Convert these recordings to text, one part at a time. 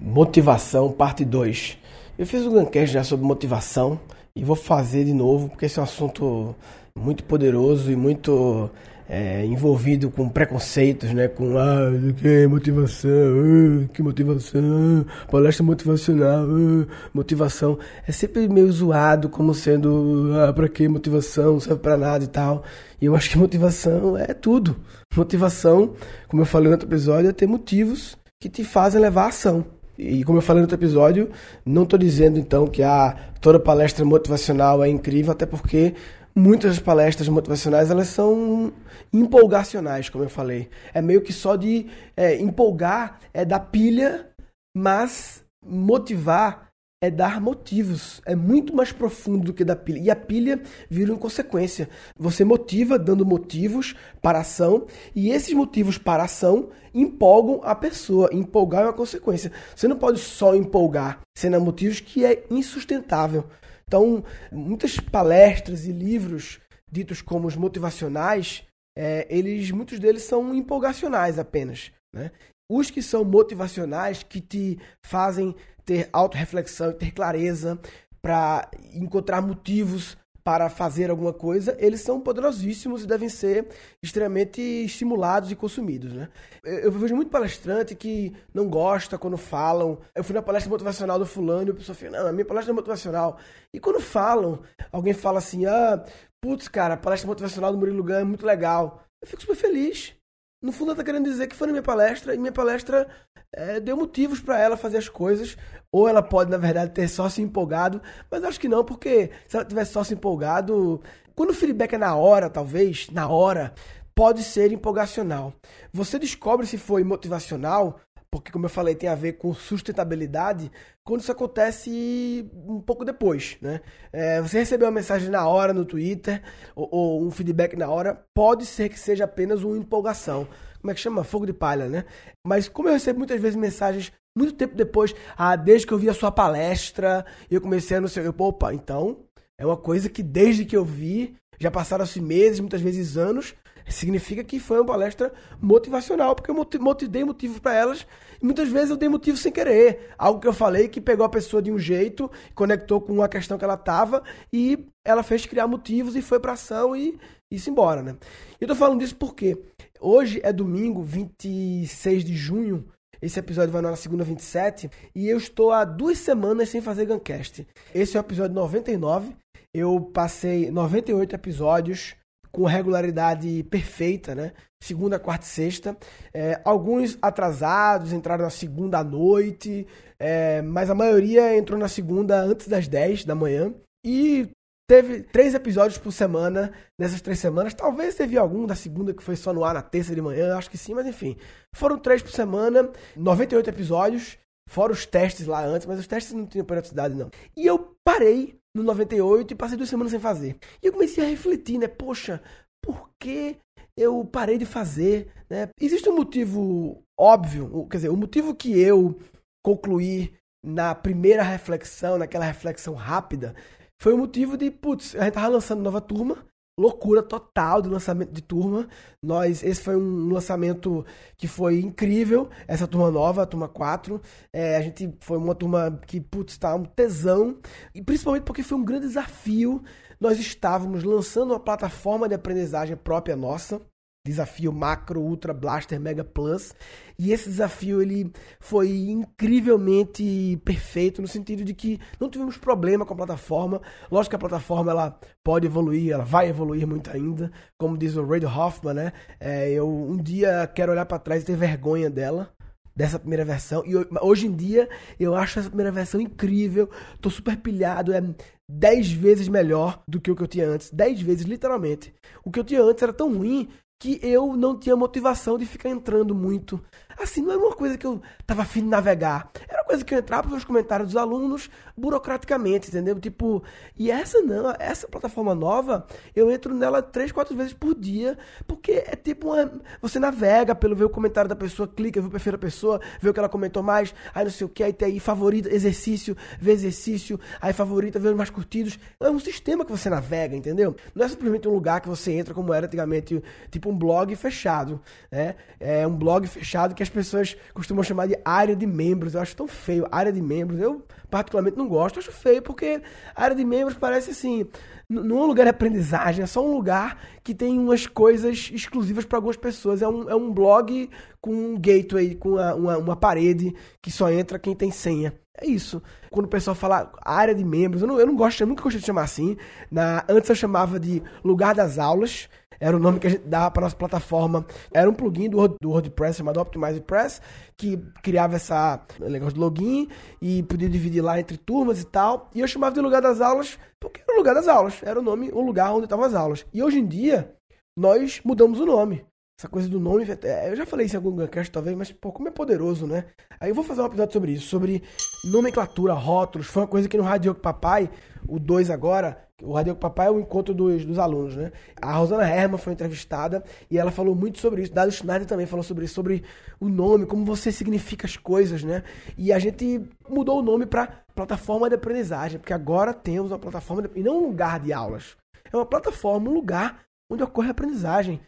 Motivação, parte 2. Eu fiz um Guncast já sobre motivação e vou fazer de novo, porque esse é um assunto muito poderoso e muito é, envolvido com preconceitos, né? Com ah, que motivação, ah, que motivação, palestra motivacional, ah, motivação. É sempre meio zoado como sendo ah, pra que motivação, não serve pra nada e tal. E eu acho que motivação é tudo. Motivação, como eu falei no outro episódio, é ter motivos que te fazem levar a ação. E como eu falei no outro episódio, não estou dizendo então que a, toda palestra motivacional é incrível, até porque muitas palestras motivacionais elas são empolgacionais, como eu falei. É meio que só de é, empolgar, é dar pilha, mas motivar é dar motivos. É muito mais profundo do que dar pilha. E a pilha vira uma consequência. Você motiva dando motivos para a ação, e esses motivos para a ação empolgam a pessoa. Empolgar é uma consequência. Você não pode só empolgar, sendo motivos que é insustentável. Então, muitas palestras e livros ditos como os motivacionais, é, eles, muitos deles são empolgacionais apenas. Né? Os que são motivacionais, que te fazem ter autorreflexão ter clareza para encontrar motivos para fazer alguma coisa, eles são poderosíssimos e devem ser extremamente estimulados e consumidos, né? Eu vejo muito palestrante que não gosta quando falam. Eu fui na palestra motivacional do fulano e a pessoa fala, não, a minha palestra é motivacional. E quando falam, alguém fala assim, ah, putz, cara, a palestra motivacional do Murilo Gun é muito legal. Eu fico super feliz. No fundo, ela tá querendo dizer que foi na minha palestra e minha palestra é, deu motivos para ela fazer as coisas. Ou ela pode, na verdade, ter só se empolgado, mas acho que não, porque se ela tivesse só se empolgado, quando o feedback é na hora, talvez, na hora, pode ser empolgacional. Você descobre se foi motivacional porque como eu falei, tem a ver com sustentabilidade, quando isso acontece um pouco depois, né? É, você recebeu uma mensagem na hora no Twitter, ou, ou, um feedback na hora, pode ser que seja apenas uma empolgação. Como é que chama? Fogo de palha, né? Mas como eu recebo muitas vezes mensagens muito tempo depois, ah, desde que eu vi a sua palestra, eu comecei a não sei, eu, opa, então, é uma coisa que desde que eu vi, já passaram-se meses, muitas vezes anos, significa que foi uma palestra motivacional, porque eu motivei motivos para elas e muitas vezes eu dei motivo sem querer. Algo que eu falei que pegou a pessoa de um jeito, conectou com uma questão que ela tava e ela fez criar motivos e foi para ação e isso embora, né? Eu tô falando disso porque hoje é domingo, 26 de junho. Esse episódio vai na segunda 27 e eu estou há duas semanas sem fazer Guncast. Esse é o episódio 99. Eu passei 98 episódios com regularidade perfeita, né? Segunda, quarta e sexta. É, alguns atrasados entraram na segunda à noite, é, mas a maioria entrou na segunda antes das 10 da manhã. E teve três episódios por semana nessas três semanas. Talvez teve algum da segunda que foi só no ar na terça de manhã, acho que sim, mas enfim. Foram três por semana, 98 episódios, fora os testes lá antes, mas os testes não tinham periodicidade não. E eu parei no 98 e passei duas semanas sem fazer. E eu comecei a refletir, né? Poxa, por que eu parei de fazer? Né? Existe um motivo óbvio, quer dizer, o motivo que eu concluí na primeira reflexão, naquela reflexão rápida, foi o motivo de, putz, a gente tava lançando nova turma, loucura total do lançamento de turma. Nós, esse foi um lançamento que foi incrível, essa turma nova, a turma 4. É, a gente foi uma turma que, putz, tá um tesão, e principalmente porque foi um grande desafio. Nós estávamos lançando uma plataforma de aprendizagem própria nossa, desafio Macro Ultra Blaster Mega Plus. E esse desafio ele foi incrivelmente perfeito no sentido de que não tivemos problema com a plataforma. Lógico que a plataforma ela pode evoluir, ela vai evoluir muito ainda, como diz o Ray Hoffman, né? É, eu um dia quero olhar para trás e ter vergonha dela. Dessa primeira versão, e hoje em dia eu acho essa primeira versão incrível. Tô super pilhado, é 10 vezes melhor do que o que eu tinha antes. 10 vezes, literalmente. O que eu tinha antes era tão ruim que eu não tinha motivação de ficar entrando muito. Assim, não era uma coisa que eu tava afim de navegar. Era uma coisa que eu entrava para os comentários dos alunos burocraticamente, entendeu? Tipo, e essa não, essa plataforma nova, eu entro nela três, quatro vezes por dia, porque é tipo uma. Você navega pelo ver o comentário da pessoa, clica, vê o perfil da pessoa, vê o que ela comentou mais, aí não sei o que, aí tem aí favorita, exercício, vê exercício, aí favorita, vê os mais curtidos. É um sistema que você navega, entendeu? Não é simplesmente um lugar que você entra como era antigamente, tipo um blog fechado, né? É um blog fechado que as pessoas costumam chamar de área de membros. Eu acho tão feio. Área de membros, eu particularmente não gosto. Acho feio porque área de membros parece assim. Não é um lugar de aprendizagem, é só um lugar que tem umas coisas exclusivas para algumas pessoas. É um, é um blog com um gateway, com uma, uma, uma parede que só entra quem tem senha. É isso. Quando o pessoal fala área de membros, eu não, eu não gosto, eu nunca gostei de chamar assim. Na, antes eu chamava de lugar das aulas. Era o nome que a gente dava para nossa plataforma. Era um plugin do, do WordPress chamado Optimize Press, que criava essa negócio de login e podia dividir lá entre turmas e tal. E eu chamava de lugar das aulas porque era o lugar das aulas. Era o nome, o lugar onde estavam as aulas. E hoje em dia, nós mudamos o nome. Essa coisa do nome, é, eu já falei isso em algum Guncast talvez, mas pô, como é poderoso, né? Aí eu vou fazer um episódio sobre isso, sobre nomenclatura, rótulos. Foi uma coisa que no Radio Papai, o 2 agora, o Radio Papai é o encontro dos, dos alunos, né? A Rosana Herman foi entrevistada e ela falou muito sobre isso. Dado Schneider também falou sobre isso, sobre o nome, como você significa as coisas, né? E a gente mudou o nome para plataforma de aprendizagem, porque agora temos uma plataforma de, e não um lugar de aulas. É uma plataforma, um lugar onde ocorre a aprendizagem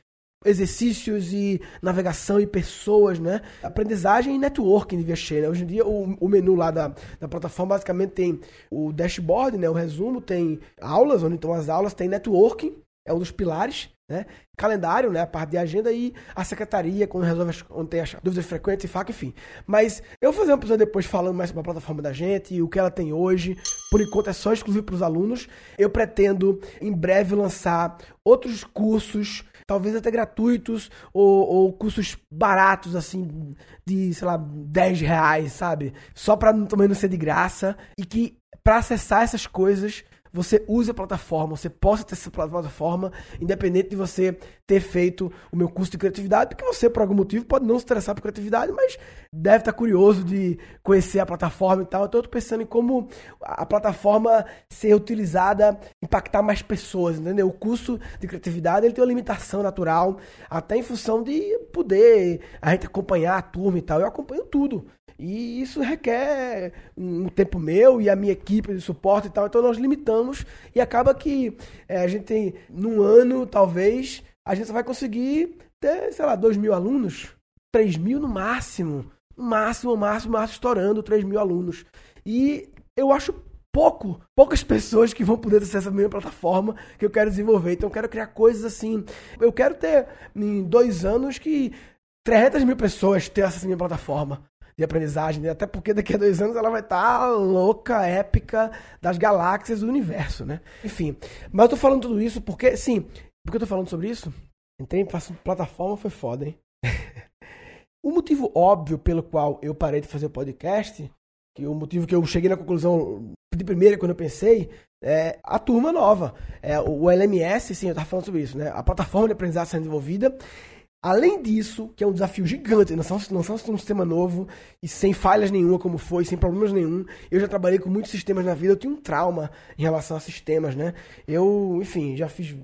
exercícios e navegação e pessoas, né? Aprendizagem e networking devia ser, né? Hoje em dia o, o menu lá da, da plataforma basicamente tem o dashboard, né? O resumo, tem aulas, onde estão as aulas, tem networking, é um dos pilares, né? Calendário, né? A parte de agenda e a secretaria, quando resolve as, quando tem as dúvidas frequentes e faca, enfim. Mas eu vou fazer um episódio depois falando mais sobre a plataforma da gente e o que ela tem hoje. Por enquanto é só exclusivo para os alunos. Eu pretendo em breve lançar outros cursos talvez até gratuitos ou, ou, cursos baratos, assim, de, sei lá, 10 reais, sabe? Só para também não ser de graça e que para acessar essas coisas você use a plataforma, você possa ter essa plataforma, independente de você ter feito o meu curso de criatividade, porque você, por algum motivo, pode não se interessar por criatividade, mas deve estar curioso de conhecer a plataforma e tal. Então eu estou pensando em como a plataforma ser utilizada, impactar mais pessoas, entendeu? O curso de criatividade ele tem uma limitação natural, até em função de poder a gente acompanhar a turma e tal. Eu acompanho tudo. E isso requer um tempo meu e a minha equipe de suporte e tal. Então nós limitamos e acaba que é, a gente tem, num ano, talvez, a gente vai conseguir ter, sei lá, 2 mil alunos, 3 mil no máximo. Máximo, máximo, máximo, estourando 3 mil alunos. E eu acho pouco, poucas pessoas que vão poder ter acesso à minha plataforma que eu quero desenvolver. Então eu quero criar coisas assim. Eu quero ter em dois anos que 300 mil pessoas tenham acesso à minha plataforma de aprendizagem, até porque daqui a dois anos ela vai estar tá louca, épica das galáxias do universo, né? Enfim, mas eu tô falando tudo isso porque, sim, porque eu tô falando sobre isso? Entrei, faço plataforma, foi foda, hein? o motivo óbvio pelo qual eu parei de fazer o podcast, que o motivo que eu cheguei na conclusão de primeira quando eu pensei, é a turma nova. É, o LMS, sim, eu tava falando sobre isso, né? A plataforma de aprendizagem sendo desenvolvida Além disso, que é um desafio gigante, lançar, lançar um sistema novo e sem falhas nenhuma, como foi, sem problemas nenhum. Eu já trabalhei com muitos sistemas na vida, eu tenho um trauma em relação a sistemas, né? Eu, enfim, já fiz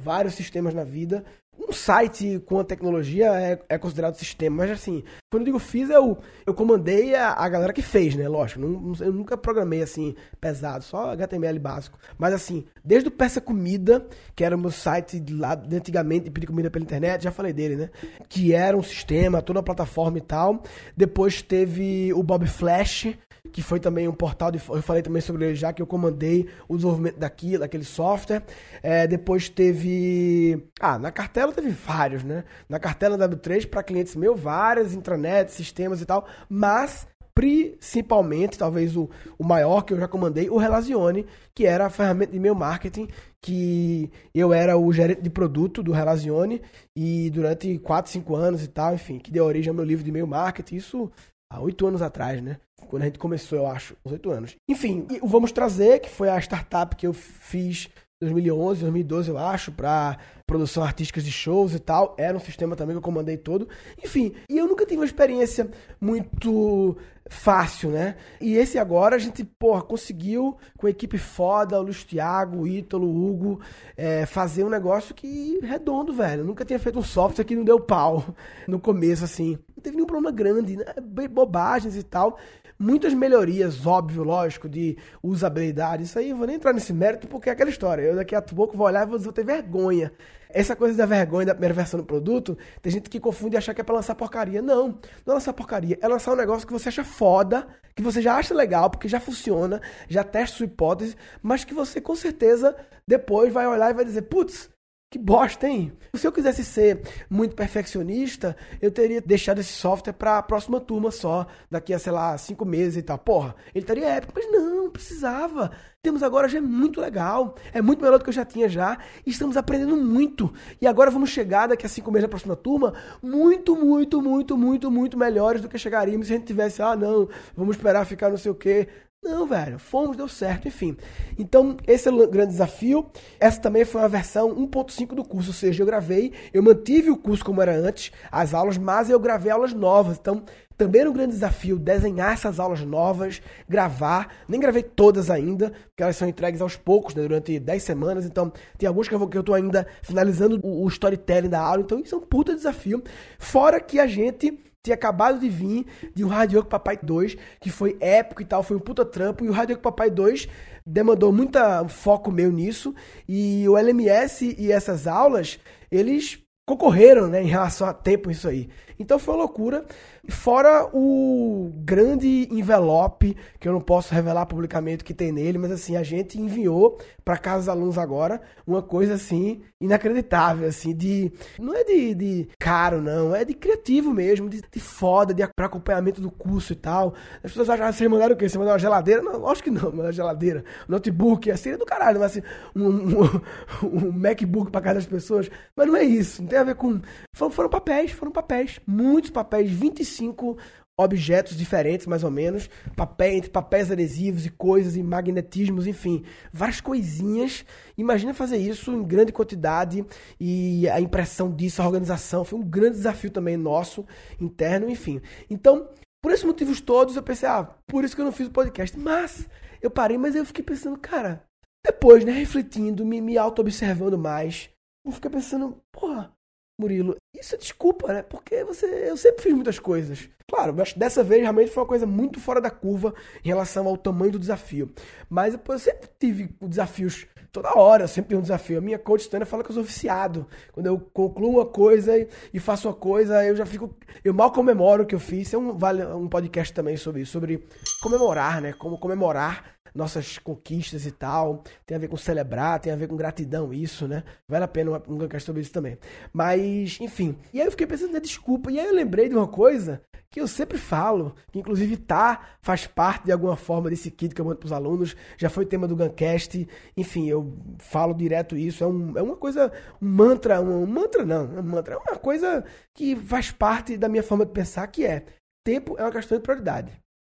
vários sistemas na vida um site com a tecnologia é, é, considerado sistema, mas assim, quando eu digo fiz, eu, eu comandei a, a galera que fez, né? Lógico, não, eu nunca programei assim pesado, só HTML básico. Mas assim, desde o Peça Comida, que era o meu site lá de antigamente de pedir comida pela internet, já falei dele, né? Que era um sistema, toda a plataforma e tal. Depois teve o Bob Flash, que foi também um portal, de, eu falei também sobre ele já, que eu comandei o desenvolvimento daqui, daquele software. É, depois teve. Ah, na cartela teve vários, né? Na cartela W3 para clientes meus, várias intranets, sistemas e tal, mas principalmente, talvez o, o maior que eu já comandei, o Relazione, que era a ferramenta de e-mail marketing, que eu era o gerente de produto do Relazione, e durante 4, 5 anos e tal, enfim, que deu origem ao meu livro de e-mail marketing, isso há oito anos atrás, né? Quando a gente começou, eu acho, uns oito anos. Enfim, o Vamos Trazer, que foi a startup que eu fiz 2011, 2012, eu acho, para produção artística de shows e tal. Era um sistema também que eu comandei todo. Enfim, e eu nunca tive uma experiência muito fácil, né? E esse agora a gente, porra, conseguiu, com equipe foda, o Luiz Thiago, o Ítalo, o Hugo, é, fazer um negócio que redondo, velho. Eu nunca tinha feito um software que não deu pau no começo, assim. Não teve nenhum problema grande, né? Bobagens e tal muitas melhorias, óbvio, lógico, de usabilidade. Isso aí vou nem entrar nesse mérito porque é aquela história. Eu daqui a pouco vou olhar e vou ter vergonha Essa coisa da vergonha da primeira versão do produto, tem gente que confunde e acha que é pra lançar porcaria. Não, não é lançar porcaria. É lançar um negócio que você acha foda, que você já acha legal, porque já funciona, já testa sua hipótese, mas que você com certeza depois vai olhar e vai dizer, putz, que bosta, hein? Se eu quisesse ser muito perfeccionista, eu teria deixado esse software para a próxima turma só, daqui a, sei lá, cinco meses e tal. Porra, ele estaria épico, mas não, precisava. Temos agora já é muito legal, é muito melhor do que eu já tinha já, e estamos aprendendo muito. E agora vamos chegar daqui a cinco meses na próxima turma, muito, muito, muito, muito, muito melhores do que chegaríamos se a gente tivesse, ah, não, vamos esperar ficar não sei o quê. Não, velho, fomos, deu certo, enfim. Então, esse é o grande desafio. Essa também foi uma versão 1.5 do curso, ou seja, eu gravei, eu mantive o curso como era antes, as aulas, mas eu gravei aulas novas. Então, também era um grande desafio desenhar essas aulas novas, gravar. Nem gravei todas ainda, porque elas são entregues aos poucos, né, durante 10 semanas. Então, tem alguns que eu, eu tô ainda finalizando o, o storytelling da aula. Então, isso é um puta desafio. Fora que a gente tinha acabado de vir de um Radio Papai 2, que foi épico e tal, foi um puta trampo, e o Radio Papai 2 demandou muito foco meu nisso, e o LMS e essas aulas, eles concorreram, né, em relação a tempo isso aí. Então foi uma loucura. Fora o grande envelope, que eu não posso revelar publicamente o que tem nele, mas assim, a gente enviou para casa dos alunos agora uma coisa assim, inacreditável, assim, de. Não é de, de caro, não, é de criativo mesmo, de, de foda, de para acompanhamento do curso e tal. As pessoas acham, ah, vocês mandaram o quê? Você mandou uma geladeira? Não, acho que não, uma geladeira. Notebook, assim, é do caralho, mas assim, um, um, um MacBook para casa das pessoas. Mas não é isso, não tem a ver com. Foram, foram papéis, foram papéis muitos papéis, 25 objetos diferentes, mais ou menos, papel, entre papéis adesivos e coisas, e magnetismos, enfim, várias coisinhas. Imagina fazer isso em grande quantidade e a impressão disso, a organização, foi um grande desafio também nosso, interno, enfim. Então, por esses motivos todos, eu pensei, ah, por isso que eu não fiz o podcast. Mas, eu parei, mas eu fiquei pensando, cara, depois, né, refletindo, me, me auto-observando mais, eu fiquei pensando, porra, Murilo, isso é desculpa, né? Porque você, eu sempre fiz muitas coisas. Claro, mas dessa vez realmente foi uma coisa muito fora da curva em relação ao tamanho do desafio. Mas eu sempre tive desafios toda hora, eu sempre tenho um desafio. A minha coach Tânia fala que eu sou viciado. Quando eu concluo uma coisa e, faço uma coisa, eu já fico. Eu mal comemoro o que eu fiz. É um, vale um podcast também sobre isso, sobre comemorar, né? Como comemorar nossas conquistas e tal. Tem a ver com celebrar, tem a ver com gratidão, isso, né? Vale a pena um podcast sobre isso também. Mas, enfim. E aí eu fiquei pensando na desculpa. E aí eu lembrei de uma coisa que eu sempre falo, que inclusive tá, faz parte de alguma forma desse kit que eu mando pros alunos, já foi tema do Guncast, enfim, eu falo direto isso, é, um, é uma coisa, um mantra, um, um mantra não, um mantra, é uma coisa que faz parte da minha forma de pensar, que é, tempo é uma questão de prioridade.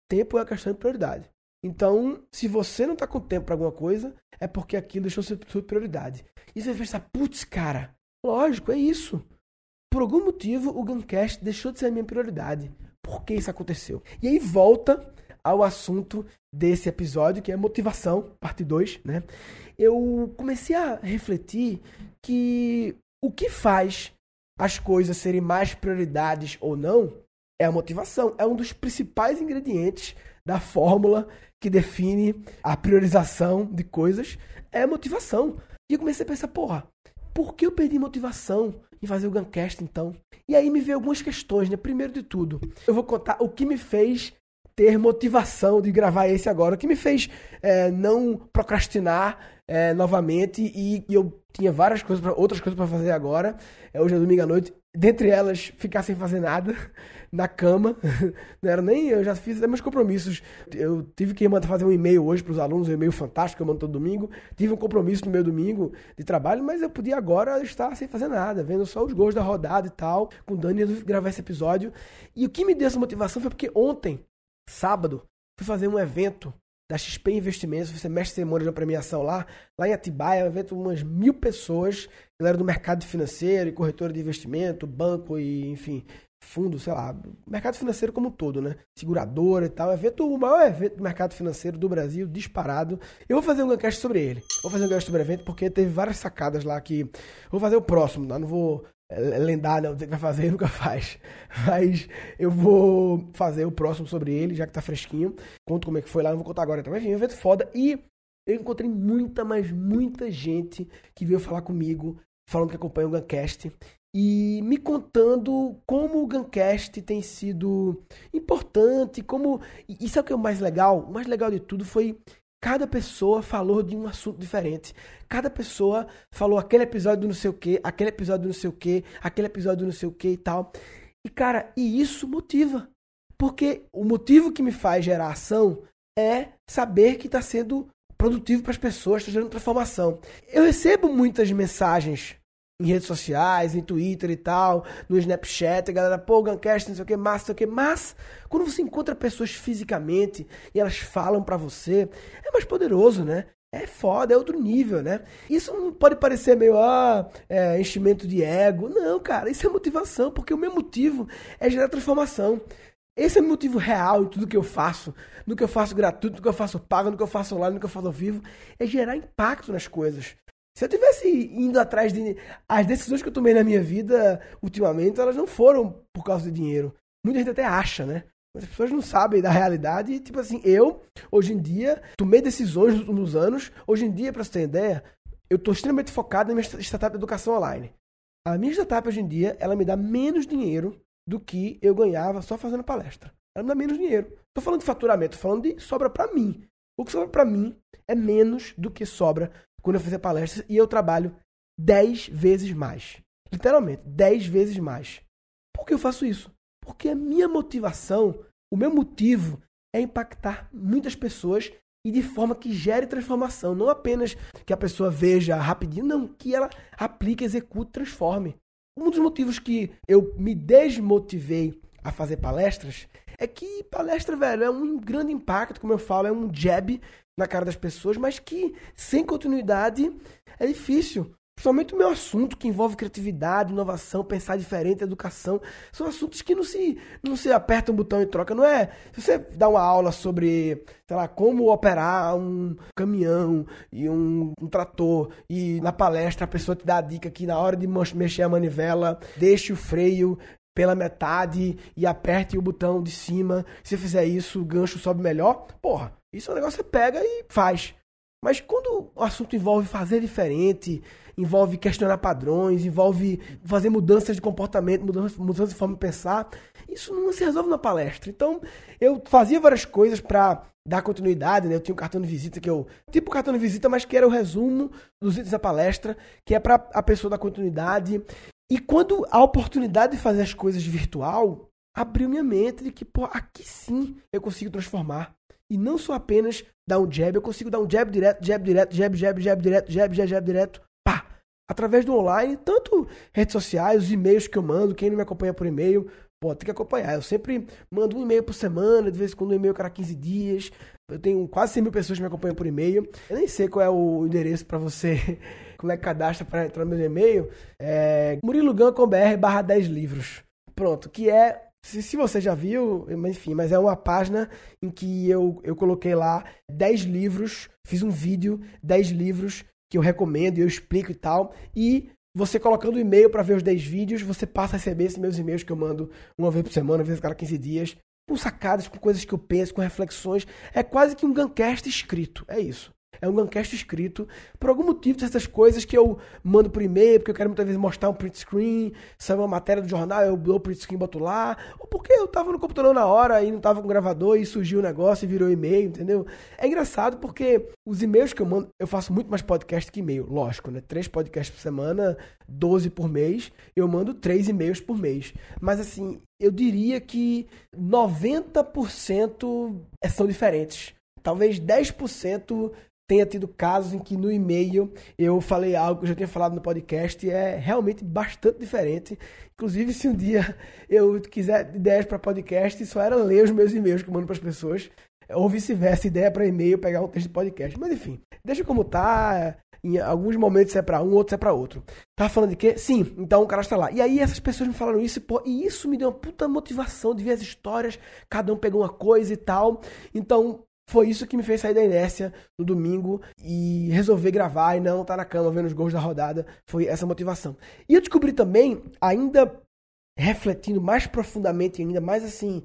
Tempo é uma questão de prioridade. Então, se você não tá com tempo para alguma coisa, é porque aquilo deixou ser sua prioridade. E você vai pensar, putz, cara, lógico, é isso. Por algum motivo, o Guncast deixou de ser a minha prioridade. Por que isso aconteceu? E aí volta ao assunto desse episódio, que é motivação, parte 2, né? Eu comecei a refletir que o que faz as coisas serem mais prioridades ou não é a motivação. É um dos principais ingredientes da fórmula que define a priorização de coisas é a motivação. E eu comecei a pensar, porra, por que eu perdi motivação em fazer o Guncast então? E aí me veio algumas questões, né? Primeiro de tudo, eu vou contar o que me fez ter motivação de gravar esse agora, o que me fez é, não procrastinar é, novamente e, e, eu tinha várias coisas, pra, outras coisas para fazer agora. É, hoje é domingo à noite, dentre elas ficar sem fazer nada na cama. Não era nem. Eu já fiz meus compromissos. Eu tive que mandar fazer um e-mail hoje para os alunos, um e-mail fantástico que eu mando todo domingo. Tive um compromisso no meu domingo de trabalho, mas eu podia agora estar sem fazer nada, vendo só os gols da rodada e tal, com o Dani gravar esse episódio. E o que me deu essa motivação foi porque ontem, sábado, fui fazer um evento da XP Investimentos, você mestre cerimônia de uma premiação lá, lá em Atibaia, um evento umas mil pessoas, galera do mercado financeiro e corretora de investimento, banco e, enfim, fundo, sei lá, mercado financeiro como um todo, né? Seguradora e tal. Evento, o maior evento do mercado financeiro do Brasil, disparado. Eu vou fazer um gancast sobre ele. Vou fazer um gancast sobre o evento porque teve várias sacadas lá que. Vou fazer o próximo, tá? Não vou é, lendar, não. Tem que vai fazer nunca faz. Mas eu vou fazer o próximo sobre ele, já que tá fresquinho. Conto como é que foi lá, não vou contar agora. Então, enfim, um evento foda. E eu encontrei muita, mas muita gente que veio falar comigo falando que acompanha o Guncast e me contando como o Guncast tem sido importante, como. E sabe o que é o mais legal? O mais legal de tudo foi cada pessoa falou de um assunto diferente. Cada pessoa falou aquele episódio não sei o que, aquele episódio não sei o que, aquele episódio não sei o que e tal. E cara, e isso motiva. Porque o motivo que me faz gerar ação é saber que está sendo produtivo para as pessoas, está gerando transformação. Eu recebo muitas mensagens em redes sociais, em Twitter e tal, no Snapchat, a galera, pô, Guncast, não sei o que, massa, não sei o que, mas quando você encontra pessoas fisicamente e elas falam para você, é mais poderoso, né? É foda, é outro nível, né? Isso não pode parecer meio, ah, é, enchimento de ego. Não, cara, isso é motivação, porque o meu motivo é gerar transformação. Esse é o motivo real em tudo que eu faço, no que eu faço gratuito, no que eu faço pago, no que eu faço online, no que eu faço ao vivo, é gerar impacto nas coisas. Se eu tivesse indo atrás de. As decisões que eu tomei na minha vida ultimamente, elas não foram por causa de dinheiro. Muita gente até acha, né? Mas as pessoas não sabem da realidade. Tipo assim, eu, hoje em dia, tomei decisões nos últimos anos. Hoje em dia, para você ter ideia, eu estou extremamente focado na minha startup de educação online. A minha startup, hoje em dia, ela me dá menos dinheiro do que eu ganhava só fazendo palestra. Ela me dá menos dinheiro. Tô falando de faturamento, tô falando de sobra para mim. O que sobra para mim é menos do que sobra quando eu fazer palestras e eu trabalho 10 vezes mais. Literalmente, 10 vezes mais. Por que eu faço isso? Porque a minha motivação, o meu motivo é impactar muitas pessoas e de forma que gere transformação. Não apenas que a pessoa veja rapidinho, não, que ela aplique, execute, transforme. Um dos motivos que eu me desmotivei a fazer palestras é que palestra, velho, é um grande impacto, como eu falo, é um jab na cara das pessoas, mas que sem continuidade é difícil. Principalmente o meu assunto que envolve criatividade, inovação, pensar diferente, educação. São assuntos que não se, não se aperta um botão e troca. Não é. Se você dá uma aula sobre, sei lá, como operar um caminhão e um, um trator, e na palestra a pessoa te dá a dica que na hora de mexer a manivela, deixe o freio pela metade e aperte o botão de cima. Se fizer isso, o gancho sobe melhor. Porra, isso é um negócio que você pega e faz. Mas quando o assunto envolve fazer diferente, envolve questionar padrões, envolve fazer mudanças de comportamento, mudanças, mudanças de forma de pensar, isso não se resolve na palestra. Então, eu fazia várias coisas para dar continuidade, né? Eu tinha um cartão de visita que eu. Tipo cartão de visita, mas que era o resumo dos itens da palestra, que é para a pessoa dar continuidade. E quando a oportunidade de fazer as coisas virtual abriu minha mente de que, pô, aqui sim eu consigo transformar. E não só apenas dar um jab, eu consigo dar um jab direto, jab direto, jab, jab, jab direto, jab, jab, jab direto, pá. Através do online, tanto redes sociais, os e-mails que eu mando, quem não me acompanha por e-mail, pô, tem que acompanhar. Eu sempre mando um e-mail por semana, de vez em quando um e-mail cada 15 dias. Eu tenho quase 100 mil pessoas que me acompanham por e-mail. Eu nem sei qual é o endereço para você, como é que cadastra para entrar no meu e-mail. É murilogan.com.br barra 10 livros. Pronto, que é se, você já viu, enfim, mas é uma página em que eu, eu coloquei lá 10 livros, fiz um vídeo, 10 livros que eu recomendo eu explico e tal. E você colocando o e-mail para ver os 10 vídeos, você passa a receber esses meus e-mails que eu mando uma vez por semana, uma vez a cada 15 dias, com sacadas, com coisas que eu penso, com reflexões. É quase que um Guncast escrito, é isso. É um Guncast escrito. Por algum motivo, dessas coisas que eu mando por e-mail, porque eu quero muitas vezes mostrar um print screen, sai uma matéria do jornal, eu dou o print screen boto lá. Ou porque eu tava no computador na hora e não tava com gravador e surgiu o um negócio e virou e-mail, entendeu? É engraçado porque os e-mails que eu mando, eu faço muito mais podcast que e-mail, lógico, né? Três podcasts por semana, 12 por mês. Eu mando três e-mails por mês. Mas assim, eu diria que 90% são diferentes. Talvez 10% tenha tido casos em que no e-mail eu falei algo que eu já tinha falado no podcast é realmente bastante diferente. Inclusive, se um dia eu quiser ideias para podcast, só era ler os meus e-mails que eu mando para as pessoas, ou vice-versa, ideia para e-mail, pegar um texto de podcast. Mas enfim, deixa como tá. Em alguns momentos é para um, outros é para outro. Tá falando de quê? Sim, então o cara está lá. E aí essas pessoas me falaram isso, pô, e isso me deu uma puta motivação de ver as histórias, cada um pegou uma coisa e tal. Então, foi isso que me fez sair da inércia no domingo e resolver gravar e não estar tá na cama vendo os gols da rodada. Foi essa motivação. E eu descobri também, ainda refletindo mais profundamente, ainda mais assim,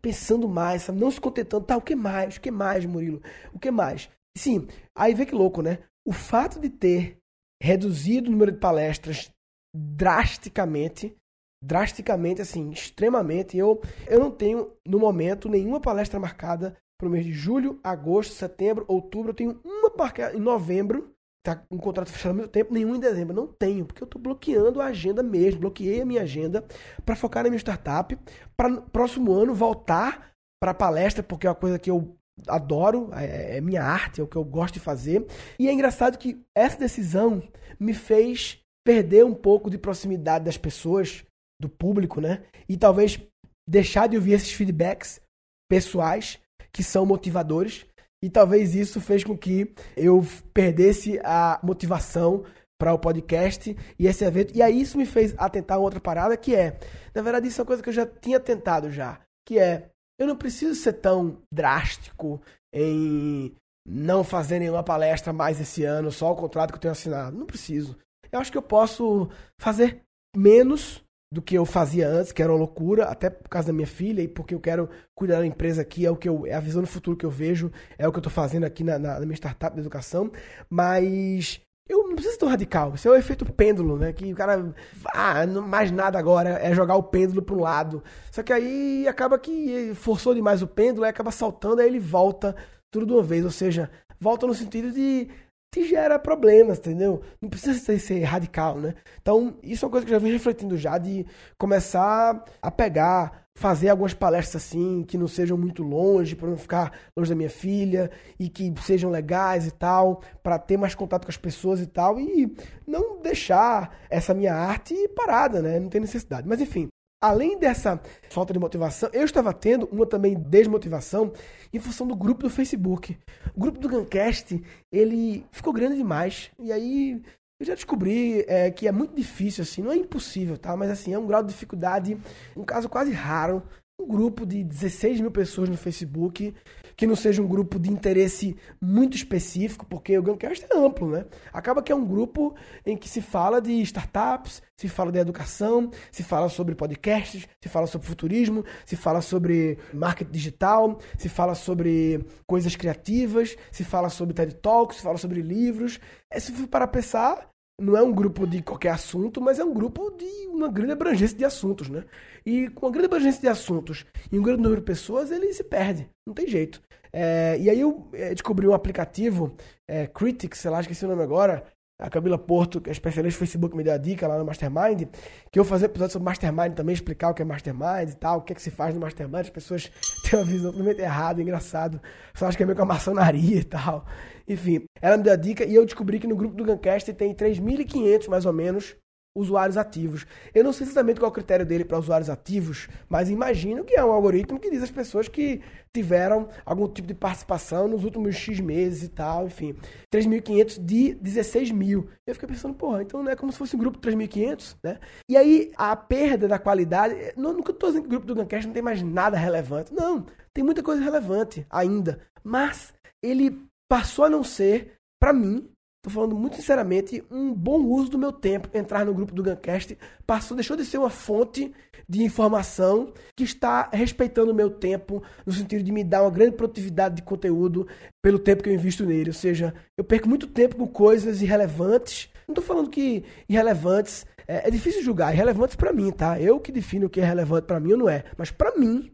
pensando mais, não se contentando, tá, o que mais? O que mais, Murilo? O que mais? Sim, aí vê que louco, né? O fato de ter reduzido o número de palestras drasticamente, drasticamente, assim, extremamente. Eu, eu não tenho, no momento, nenhuma palestra marcada para o mês de julho, agosto, setembro, outubro. Eu tenho uma marcada em novembro, tá um contrato fechado ao mesmo tempo, nenhum em dezembro. Não tenho, porque eu estou bloqueando a agenda mesmo, bloqueei a minha agenda para focar na minha startup, para próximo ano voltar para palestra, porque é uma coisa que eu adoro, é, é minha arte, é o que eu gosto de fazer. E é engraçado que essa decisão me fez perder um pouco de proximidade das pessoas, do público, né? E talvez deixar de ouvir esses feedbacks pessoais que são motivadores. E talvez isso fez com que eu perdesse a motivação para o podcast e esse evento. E aí isso me fez atentar uma outra parada que é, na verdade, isso é uma coisa que eu já tinha tentado já, que é eu não preciso ser tão drástico em não fazer nenhuma palestra mais esse ano, só o contrato que eu tenho assinado. Não preciso. Eu acho que eu posso fazer menos do que eu fazia antes, que era uma loucura, até por causa da minha filha e porque eu quero cuidar da empresa aqui, é o que eu, é a visão do futuro que eu vejo, é o que eu estou fazendo aqui na, na, na minha startup de educação, mas eu não preciso ser tão radical. Isso é o efeito pêndulo, né? Que o cara. Ah, não, mais nada agora é jogar o pêndulo para um lado. Só que aí acaba que forçou demais o pêndulo, aí acaba saltando, aí ele volta tudo de uma vez. Ou seja, volta no sentido de te gera problemas, entendeu? Não precisa ser, ser, radical, né? Então, isso é uma coisa que eu já vim refletindo já, de começar a pegar, fazer algumas palestras assim, que não sejam muito longe, para não ficar longe da minha filha, e que sejam legais e tal, para ter mais contato com as pessoas e tal, e não deixar essa minha arte parada, né? Não tem necessidade. Mas enfim, além dessa falta de motivação, eu estava tendo uma também desmotivação em função do grupo do Facebook. O grupo do Guncast, ele ficou grande demais. E aí eu já descobri é, que é muito difícil, assim, não é impossível, tá? Mas assim, é um grau de dificuldade, um caso quase raro. Um grupo de 16 mil pessoas no Facebook que não seja um grupo de interesse muito específico, porque o Guncast é amplo, né? Acaba que é um grupo em que se fala de startups, se fala de educação, se fala sobre podcasts, se fala sobre futurismo, se fala sobre marketing digital, se fala sobre coisas criativas, se fala sobre TED Talks, se fala sobre livros. É, se for para pensar, não é um grupo de qualquer assunto, mas é um grupo de uma grande abrangência de assuntos, né? E com uma grande abrangência de assuntos e um grande número de pessoas, ele se perde. Não tem jeito. É, e aí eu é, descobri um aplicativo, é, Critics, sei lá, esqueci o nome agora. A Camila Porto, que é especialista do Facebook, me deu a dica lá no Mastermind, que eu fazer episódio sobre Mastermind também, explicar o que é Mastermind e tal, o que é que se faz no Mastermind. As pessoas têm uma visão totalmente errada, engraçado. Só acho que é meio com a maçonaria e tal. Enfim, ela me deu a dica e eu descobri que no grupo do Guncast tem 3.500 mais ou menos usuários ativos. Eu não sei exatamente qual é o critério dele para usuários ativos, mas imagino que é um algoritmo que diz as pessoas que tiveram algum tipo de participação nos últimos X meses e tal, enfim. 3.500 de 16 mil. Eu fiquei pensando, porra, então não é como se fosse um grupo de 3.500, né? E aí, a perda da qualidade... Não, nunca estou dizendo que o grupo do Guncast não tem mais nada relevante. Não, tem muita coisa relevante ainda. Mas ele passou a não ser, para mim, tô falando muito sinceramente, um bom uso do meu tempo. Entrar no grupo do Guncast passou, deixou de ser uma fonte de informação que está respeitando o meu tempo, no sentido de me dar uma grande produtividade de conteúdo pelo tempo que eu invisto nele. Ou seja, eu perco muito tempo com coisas irrelevantes. Não estou falando que irrelevantes é, é difícil julgar, irrelevantes para mim, tá? Eu que defino o que é relevante para mim ou não é. Mas para mim,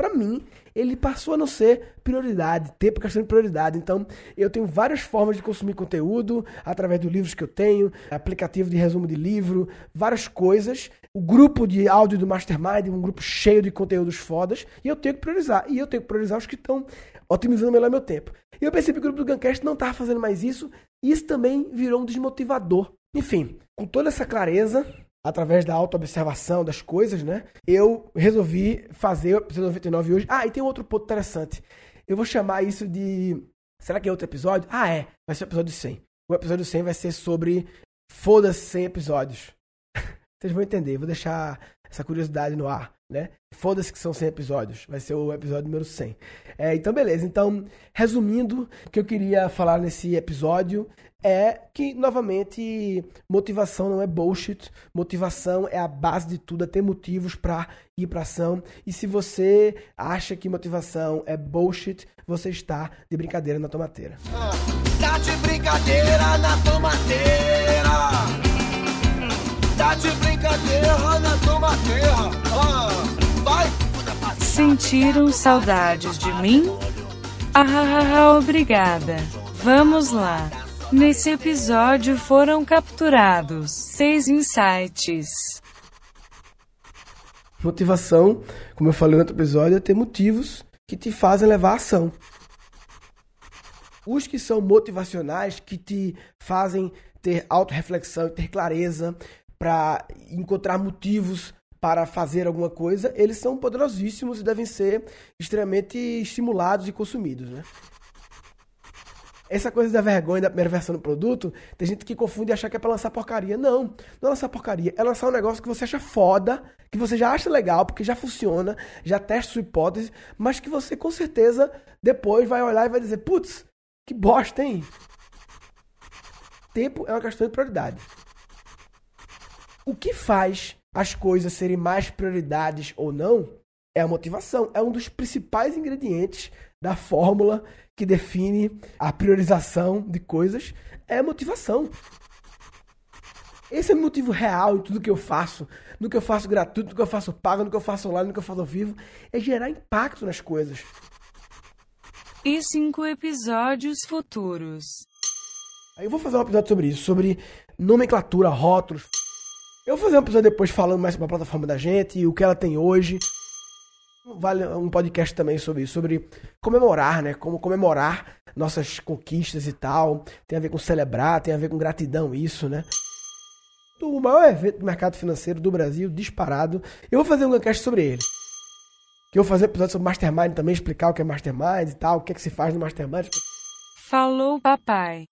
para mim, ele passou a não ser prioridade, tempo questão de prioridade. Então, eu tenho várias formas de consumir conteúdo, através dos livros que eu tenho, aplicativo de resumo de livro, várias coisas. O grupo de áudio do Mastermind, um grupo cheio de conteúdos fodas, e eu tenho que priorizar. E eu tenho que priorizar os que estão otimizando melhor meu tempo. E eu percebi que o grupo do Guncast não estava fazendo mais isso, e isso também virou um desmotivador. Enfim, com toda essa clareza, através da autoobservação das coisas, né? Eu resolvi fazer o episódio 99 hoje. Ah, e tem outro ponto interessante. Eu vou chamar isso de. Será que é outro episódio? Ah, é. Vai ser o episódio 100. O episódio 100 vai ser sobre. Foda-se 100 episódios. Vocês vão entender. Vou deixar essa curiosidade no ar, né? Foda-se que são 100 episódios. Vai ser o episódio número 100. É, então, beleza. Então, resumindo, o que eu queria falar nesse episódio é que, novamente, motivação não é bullshit. Motivação é a base de tudo, é ter motivos para ir para ação. E se você acha que motivação é bullshit, você está de brincadeira na tomateira. Ah. Tá de brincadeira na tomateira. Tá de brincadeira na tomateira. Sentiram saudades de mim? Ah, obrigada. Vamos lá. Nesse episódio foram capturados seis insights. Motivação, como eu falei no outro episódio, é ter motivos que te fazem levar a ação. Os que são motivacionais, que te fazem ter autorreflexão ter clareza para encontrar motivos para fazer alguma coisa, eles são poderosíssimos e devem ser extremamente estimulados e consumidos, né? Essa coisa da vergonha da primeira versão do produto, tem gente que confunde e acha que é pra lançar porcaria. Não, não é lançar porcaria. É lançar um negócio que você acha foda, que você já acha legal, porque já funciona, já testa sua hipótese, mas que você com certeza depois vai olhar e vai dizer, putz, que bosta, hein? Tempo é uma questão de prioridade. O que faz as coisas serem mais prioridades ou não é a motivação. É um dos principais ingredientes da fórmula que define a priorização de coisas é a motivação. Esse é o motivo real em tudo que eu faço, no que eu faço gratuito, no que eu faço pago, no que eu faço online, no que eu faço ao vivo, é gerar impacto nas coisas. E cinco episódios futuros. Aí eu vou fazer um episódio sobre isso, sobre nomenclatura, rótulos. Eu vou fazer um episódio depois falando mais sobre a plataforma da gente e o que ela tem hoje. Vale um podcast também sobre isso, sobre comemorar, né? Como comemorar nossas conquistas e tal. Tem a ver com celebrar, tem a ver com gratidão, isso, né? O maior evento do mercado financeiro do Brasil, disparado. Eu vou fazer um podcast sobre ele. Que eu vou fazer episódio sobre Mastermind também, explicar o que é Mastermind e tal, o que é que se faz no Mastermind. Falou, papai.